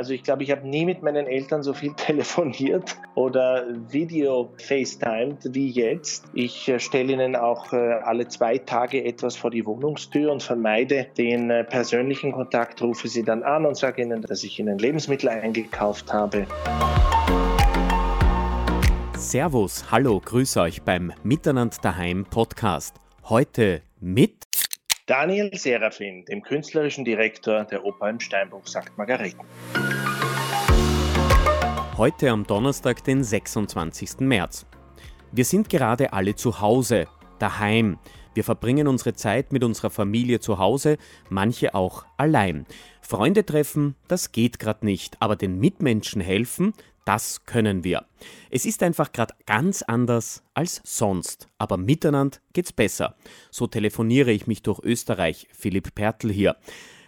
Also ich glaube, ich habe nie mit meinen Eltern so viel telefoniert oder Video FaceTimed wie jetzt. Ich äh, stelle ihnen auch äh, alle zwei Tage etwas vor die Wohnungstür und vermeide den äh, persönlichen Kontakt, rufe sie dann an und sage ihnen, dass ich ihnen Lebensmittel eingekauft habe. Servus, hallo, grüße euch beim Miteinander daheim Podcast. Heute mit Daniel Serafin, dem künstlerischen Direktor der Oper im Steinbruch St. Margareten. Heute am Donnerstag, den 26. März. Wir sind gerade alle zu Hause, daheim. Wir verbringen unsere Zeit mit unserer Familie zu Hause, manche auch allein. Freunde treffen, das geht gerade nicht, aber den Mitmenschen helfen, das können wir. Es ist einfach gerade ganz anders als sonst, aber miteinander geht's besser. So telefoniere ich mich durch Österreich. Philipp Pertl hier.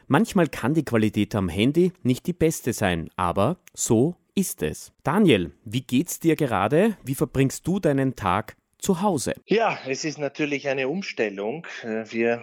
Manchmal kann die Qualität am Handy nicht die beste sein, aber so ist es. Daniel, wie geht's dir gerade? Wie verbringst du deinen Tag zu Hause? Ja, es ist natürlich eine Umstellung. Wir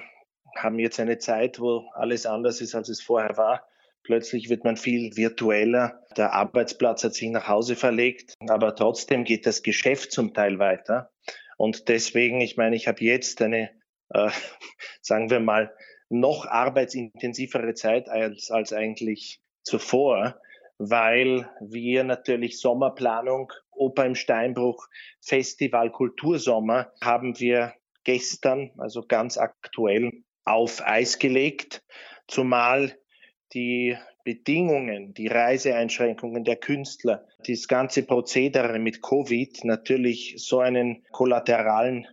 haben jetzt eine Zeit, wo alles anders ist, als es vorher war. Plötzlich wird man viel virtueller. Der Arbeitsplatz hat sich nach Hause verlegt, aber trotzdem geht das Geschäft zum Teil weiter. Und deswegen, ich meine, ich habe jetzt eine, äh, sagen wir mal, noch arbeitsintensivere Zeit als, als eigentlich zuvor, weil wir natürlich Sommerplanung, Oper im Steinbruch, Festival Kultursommer haben wir gestern, also ganz aktuell, auf Eis gelegt, zumal die Bedingungen, die Reiseeinschränkungen der Künstler, das ganze Prozedere mit Covid natürlich so einen kollateralen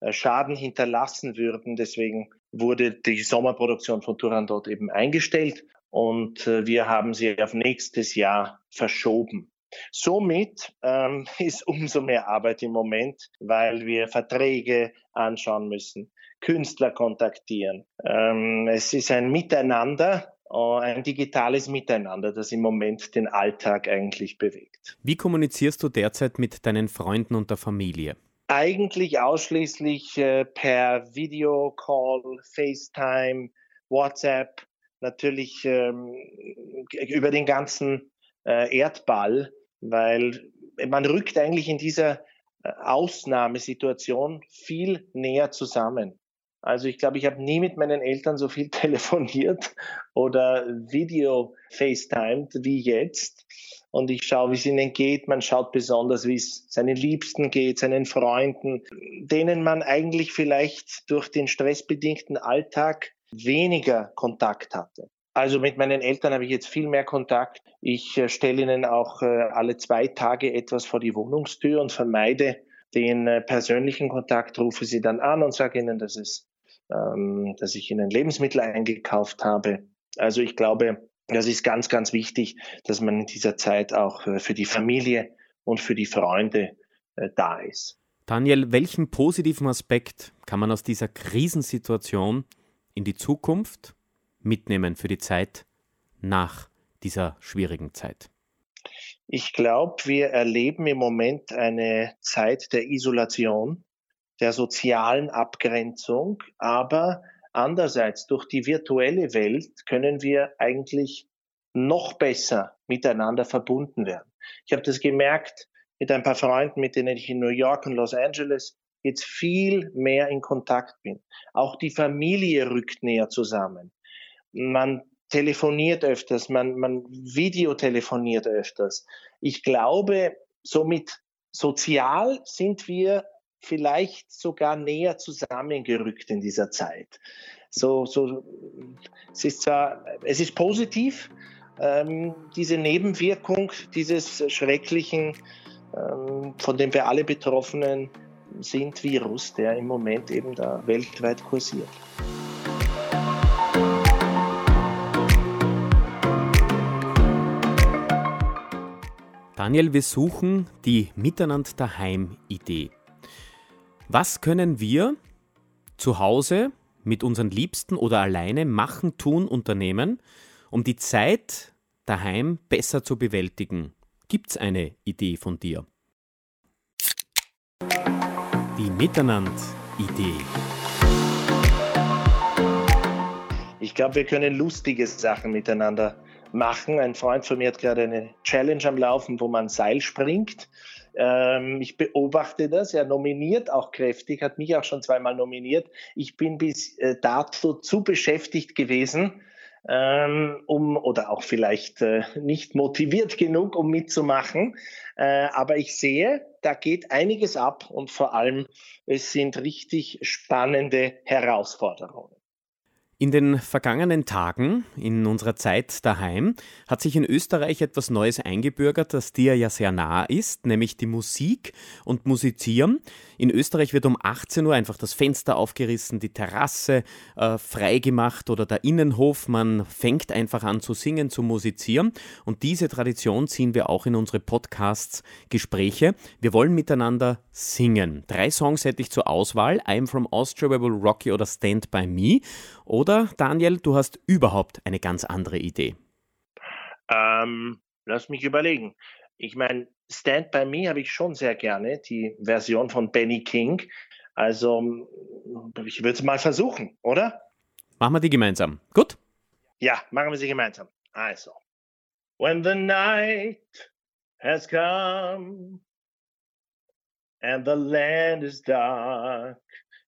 äh, Schaden hinterlassen würden. Deswegen wurde die Sommerproduktion von Turandot eben eingestellt und äh, wir haben sie auf nächstes Jahr verschoben. Somit ähm, ist umso mehr Arbeit im Moment, weil wir Verträge anschauen müssen, Künstler kontaktieren. Ähm, es ist ein Miteinander äh, ein digitales Miteinander, das im Moment den Alltag eigentlich bewegt. Wie kommunizierst du derzeit mit deinen Freunden und der Familie? Eigentlich ausschließlich äh, per Videocall, FaceTime, WhatsApp, natürlich ähm, über den ganzen äh, Erdball, weil man rückt eigentlich in dieser Ausnahmesituation viel näher zusammen. Also ich glaube, ich habe nie mit meinen Eltern so viel telefoniert oder Video FaceTimed wie jetzt. Und ich schaue, wie es ihnen geht. Man schaut besonders, wie es seinen Liebsten geht, seinen Freunden, denen man eigentlich vielleicht durch den stressbedingten Alltag weniger Kontakt hatte. Also mit meinen Eltern habe ich jetzt viel mehr Kontakt. Ich äh, stelle ihnen auch äh, alle zwei Tage etwas vor die Wohnungstür und vermeide den äh, persönlichen Kontakt, rufe sie dann an und sage ihnen, dass es ähm, dass ich ihnen Lebensmittel eingekauft habe. Also ich glaube, das ist ganz, ganz wichtig, dass man in dieser Zeit auch für die Familie und für die Freunde da ist. Daniel, welchen positiven Aspekt kann man aus dieser Krisensituation in die Zukunft mitnehmen für die Zeit nach dieser schwierigen Zeit? Ich glaube, wir erleben im Moment eine Zeit der Isolation der sozialen Abgrenzung, aber andererseits durch die virtuelle Welt können wir eigentlich noch besser miteinander verbunden werden. Ich habe das gemerkt mit ein paar Freunden, mit denen ich in New York und Los Angeles jetzt viel mehr in Kontakt bin. Auch die Familie rückt näher zusammen. Man telefoniert öfters, man, man videotelefoniert öfters. Ich glaube, somit sozial sind wir vielleicht sogar näher zusammengerückt in dieser Zeit. So, so, es ist zwar, es ist positiv, ähm, diese Nebenwirkung dieses schrecklichen, ähm, von dem wir alle Betroffenen sind, Virus, der im Moment eben da weltweit kursiert. Daniel, wir suchen die Miteinander daheim Idee. Was können wir zu Hause mit unseren Liebsten oder alleine machen, tun, unternehmen, um die Zeit daheim besser zu bewältigen? Gibt es eine Idee von dir? Die Miteinander-Idee. Ich glaube, wir können lustige Sachen miteinander machen. Ein Freund von mir hat gerade eine Challenge am Laufen, wo man Seil springt. Ähm, ich beobachte das. Er nominiert auch kräftig, hat mich auch schon zweimal nominiert. Ich bin bis äh, dato zu beschäftigt gewesen, ähm, um oder auch vielleicht äh, nicht motiviert genug, um mitzumachen. Äh, aber ich sehe, da geht einiges ab und vor allem es sind richtig spannende Herausforderungen. In den vergangenen Tagen, in unserer Zeit daheim, hat sich in Österreich etwas Neues eingebürgert, das dir ja sehr nah ist, nämlich die Musik und Musizieren. In Österreich wird um 18 Uhr einfach das Fenster aufgerissen, die Terrasse äh, freigemacht oder der Innenhof. Man fängt einfach an zu singen, zu musizieren. Und diese Tradition ziehen wir auch in unsere Podcasts, Gespräche. Wir wollen miteinander singen. Drei Songs hätte ich zur Auswahl. I'm from Austria, We Will Rock You oder Stand By Me. Oder, Daniel, du hast überhaupt eine ganz andere Idee? Ähm, lass mich überlegen. Ich meine, Stand By Me habe ich schon sehr gerne, die Version von Benny King. Also, ich würde es mal versuchen, oder? Machen wir die gemeinsam. Gut? Ja, machen wir sie gemeinsam. Also. When the night has come and the land is dark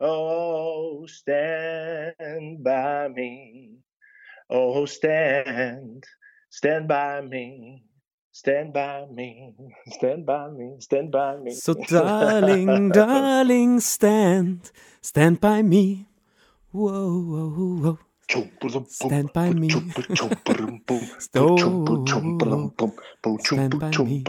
Oh, stand by me. Oh, stand, stand by me. Stand by me, stand by me, stand by me. So, darling, darling, stand, stand by me. Whoa, whoa, whoa. Stand by me. Stand by me.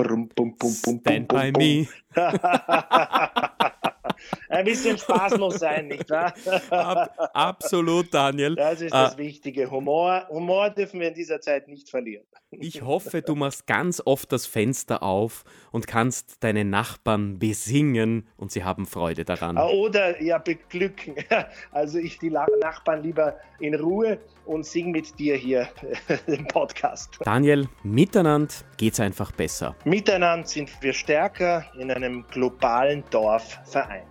Stand by me. Ein bisschen Spaß muss sein, nicht wahr? Ab, absolut, Daniel. Das ist das uh, Wichtige. Humor, Humor dürfen wir in dieser Zeit nicht verlieren. Ich hoffe, du machst ganz oft das Fenster auf und kannst deine Nachbarn besingen und sie haben Freude daran. Ah, oder ja, beglücken. Also ich die Nachbarn lieber in Ruhe und sing mit dir hier den Podcast. Daniel, miteinander geht's einfach besser. Miteinander sind wir stärker in einem globalen Dorf vereint.